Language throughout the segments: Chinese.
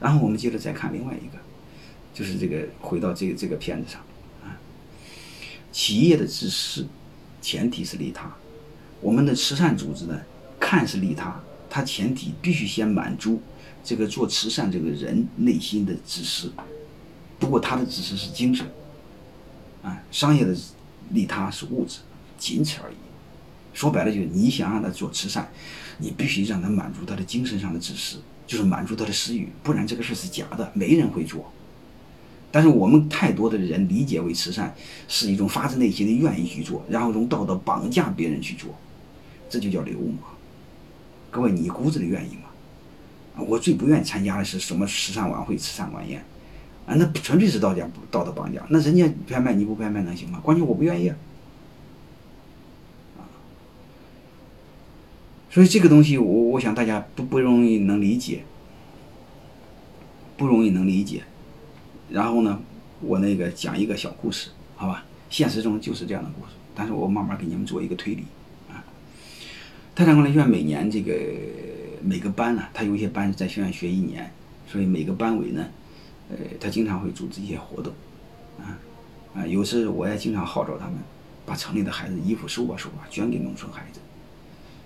然后我们接着再看另外一个，就是这个回到这个这个片子上啊，企业的自私前提是利他，我们的慈善组织呢看似利他，它前提必须先满足这个做慈善这个人内心的自私，不过他的自私是精神，啊，商业的利他是物质，仅此而已。说白了就是你想让他做慈善，你必须让他满足他的精神上的自私，就是满足他的私欲，不然这个事是假的，没人会做。但是我们太多的人理解为慈善是一种发自内心的愿意去做，然后用道德绑架别人去做，这就叫流氓。各位，你骨子里愿意吗？我最不愿意参加的是什么慈善晚会、慈善晚宴，啊，那纯粹是道家道德绑架。那人家拍卖你不拍卖能行吗？关键我不愿意。所以这个东西，我我想大家不不容易能理解，不容易能理解。然后呢，我那个讲一个小故事，好吧？现实中就是这样的故事，但是我慢慢给你们做一个推理啊。泰山管理学院每年这个每个班呢，他有一些班在学院学一年，所以每个班委呢，呃，他经常会组织一些活动，啊啊，有时我也经常号召他们把城里的孩子衣服收吧收吧，捐给农村孩子。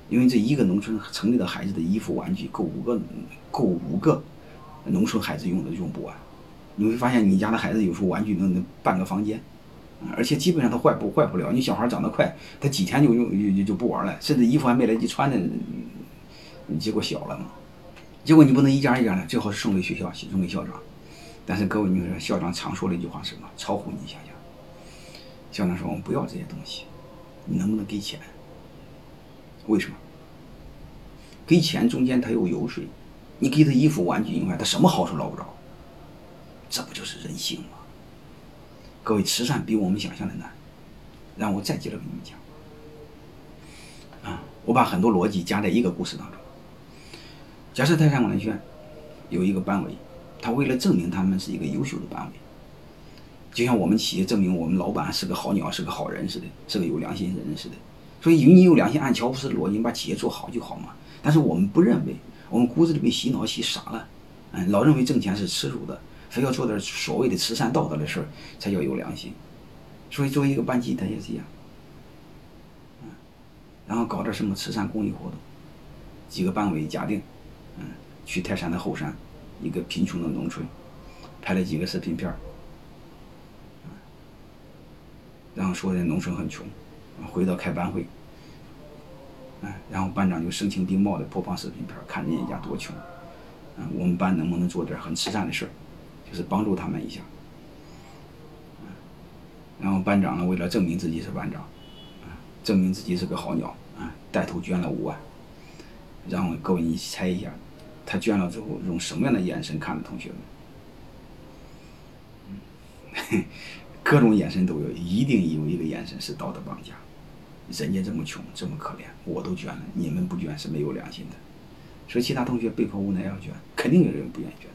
因为这一个农村城里的孩子的衣服玩具够五个，够五个农村孩子用的用不完。你会发现你家的孩子有时候玩具能能半个房间，而且基本上都坏不坏不了。你小孩长得快，他几天就用就就不玩了，甚至衣服还没来及穿呢，结果小了嘛。结果你不能一家一家的，最好是送给学校，送给校长。但是各位，你说校长常说的一句话是什么？超乎你想象。校长说我们不要这些东西，你能不能给钱？为什么？给钱中间他有油水，你给他衣服玩具以外，他什么好处捞不着？这不就是人性吗？各位，慈善比我们想象的难。让我再接着给你们讲。啊，我把很多逻辑加在一个故事当中。假设泰山管理学院有一个班委，他为了证明他们是一个优秀的班委，就像我们企业证明我们老板是个好鸟，是个好人似的，是个有良心的人似的。所以，你有良心，按乔布斯的逻辑，你把企业做好就好嘛。但是我们不认为，我们骨子里被洗脑洗傻了，嗯，老认为挣钱是耻辱的，非要做点所谓的慈善道德的事儿才叫有良心。所以，作为一个班级，他也是一样，嗯，然后搞点什么慈善公益活动，几个班委假定，嗯，去泰山的后山，一个贫穷的农村，拍了几个视频片儿，然后说的农村很穷。回到开班会，嗯，然后班长就声情并茂的播放视频片，看人家家多穷，嗯，我们班能不能做点很慈善的事儿，就是帮助他们一下，嗯，然后班长呢，为了证明自己是班长，啊，证明自己是个好鸟，啊，带头捐了五万，然后各位你猜一下，他捐了之后用什么样的眼神看着同学们？嗯，各种眼神都有，一定有一个眼神是道德绑架。人家这么穷，这么可怜，我都捐了，你们不捐是没有良心的。所以其他同学被迫无奈要捐，肯定有人不愿意捐。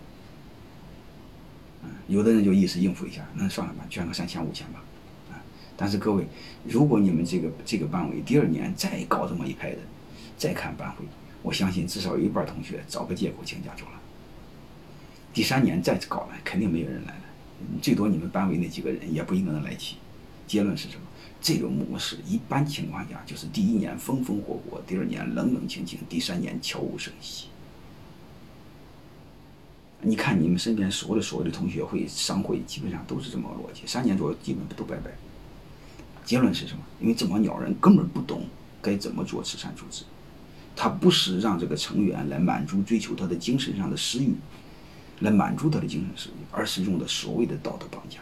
嗯，有的人就一时应付一下，那算了吧，捐个三千五千吧。啊，但是各位，如果你们这个这个班委第二年再搞这么一派的，再看班会，我相信至少有一半同学找个借口请假走了。第三年再搞呢，肯定没有人来了，最多你们班委那几个人也不一定能来齐。结论是什么？这种模式一般情况下就是第一年风风火火，第二年冷冷清清，第三年悄无声息。你看你们身边所有的所有的同学会、商会，基本上都是这么个逻辑，三年左右基本都拜拜。结论是什么？因为这帮鸟人根本不懂该怎么做慈善组织，他不是让这个成员来满足追求他的精神上的私欲，来满足他的精神私欲，而是用的所谓的道德绑架。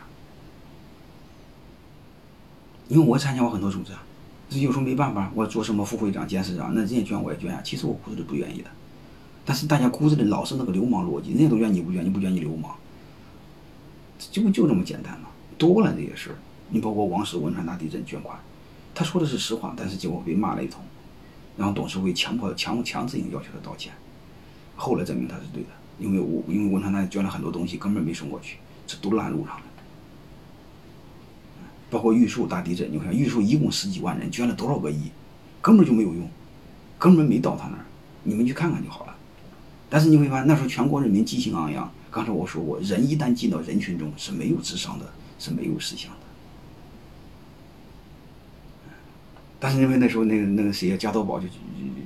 因为我参加过很多组织啊，这有时候没办法，我做什么副会长、监事长，那人家捐我也捐啊。其实我骨子里不愿意的，但是大家骨子里老是那个流氓逻辑，人家都捐你不捐，你不捐你流氓，就就这么简单嘛。多了这些事儿，你包括王石汶川大地震捐款，他说的是实话，但是结果被骂了一通，然后董事会强迫强强制性要求他道歉，后来证明他是对的，因为我因为汶川大地捐了很多东西根本没送过去，这都烂路上了。包括玉树大地震，你看玉树一共十几万人捐了多少个亿，根本就没有用，根本没到他那儿，你们去看看就好了。但是你会发现那时候全国人民激情昂扬，刚才我说过，人一旦进到人群中是没有智商的，是没有思想的。但是因为那时候那个那个谁加多宝就就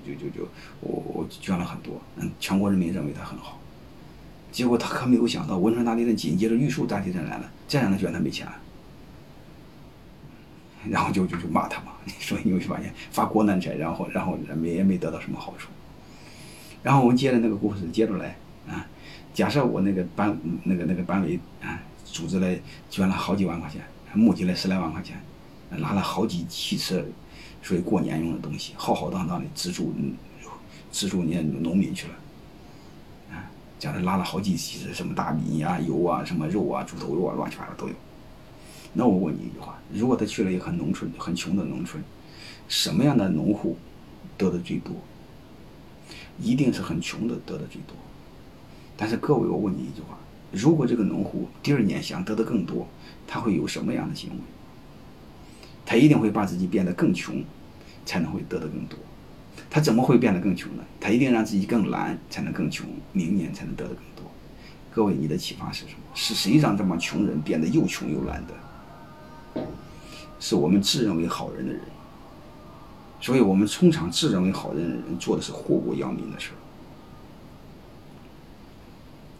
就就就我我捐了很多，嗯，全国人民认为他很好。结果他可没有想到汶川大地震紧接着玉树大地震来了，这样的捐他没钱了。然后就就就骂他嘛，所以你会发现发国难财，然后然后没也没得到什么好处。然后我们接着那个故事接着来啊，假设我那个班那个那个班委啊组织来捐了好几万块钱，募集了十来万块钱，拿了好几汽车，所以过年用的东西，浩浩荡荡的资助资助那农民去了。家里拉了好几期的什么大米啊、油啊、什么肉啊、猪头肉啊，乱七八糟都有。那我问你一句话：如果他去了一个很农村、很穷的农村，什么样的农户得的最多？一定是很穷的得的最多。但是各位，我问你一句话：如果这个农户第二年想得的更多，他会有什么样的行为？他一定会把自己变得更穷，才能会得的更多。他怎么会变得更穷呢？他一定让自己更懒，才能更穷，明年才能得的更多。各位，你的启发是什么？是谁让这帮穷人变得又穷又懒的？是我们自认为好人的人。所以我们通常自认为好人的人做的是祸国殃民的事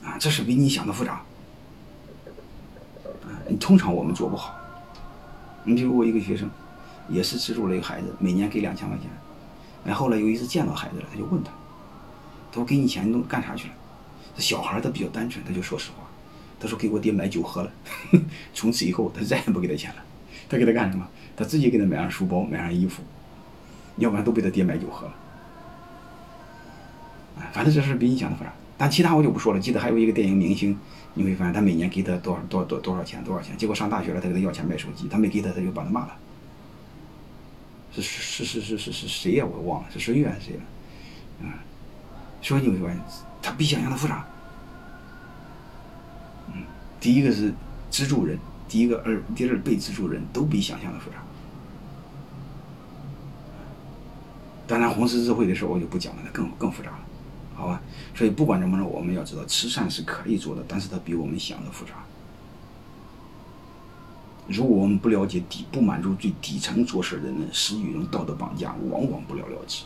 啊，这是比你想的复杂。啊，通常我们做不好。你比如我一个学生，也是资助了一个孩子，每年给两千块钱。然后来有一次见到孩子了，他就问他，他说：“给你钱，你都干啥去了？”这小孩他比较单纯，他就说实话，他说：“给我爹买酒喝了。”从此以后，他再也不给他钱了。他给他干什么？他自己给他买上书包，买上衣服，要不然都被他爹买酒喝了。反正这事比你想的复杂。但其他我就不说了。记得还有一个电影明星，你会发现他每年给他多少多多多少钱多少钱，结果上大学了，他给他要钱买手机，他没给他，他就把他骂了。是是是是是是谁呀？我忘了是孙悦还是谁了？嗯，所以你会发现，他比想象的复杂。嗯，第一个是资助人，第一个二，第二被资助人都比想象的复杂。当然，红十字会的事我就不讲了，那更更复杂了，好吧？所以不管怎么着，我们要知道，慈善是可以做的，但是它比我们想的复杂。如果我们不了解底，不满足最底层做事的人，使与人道德绑架，往往不了了之。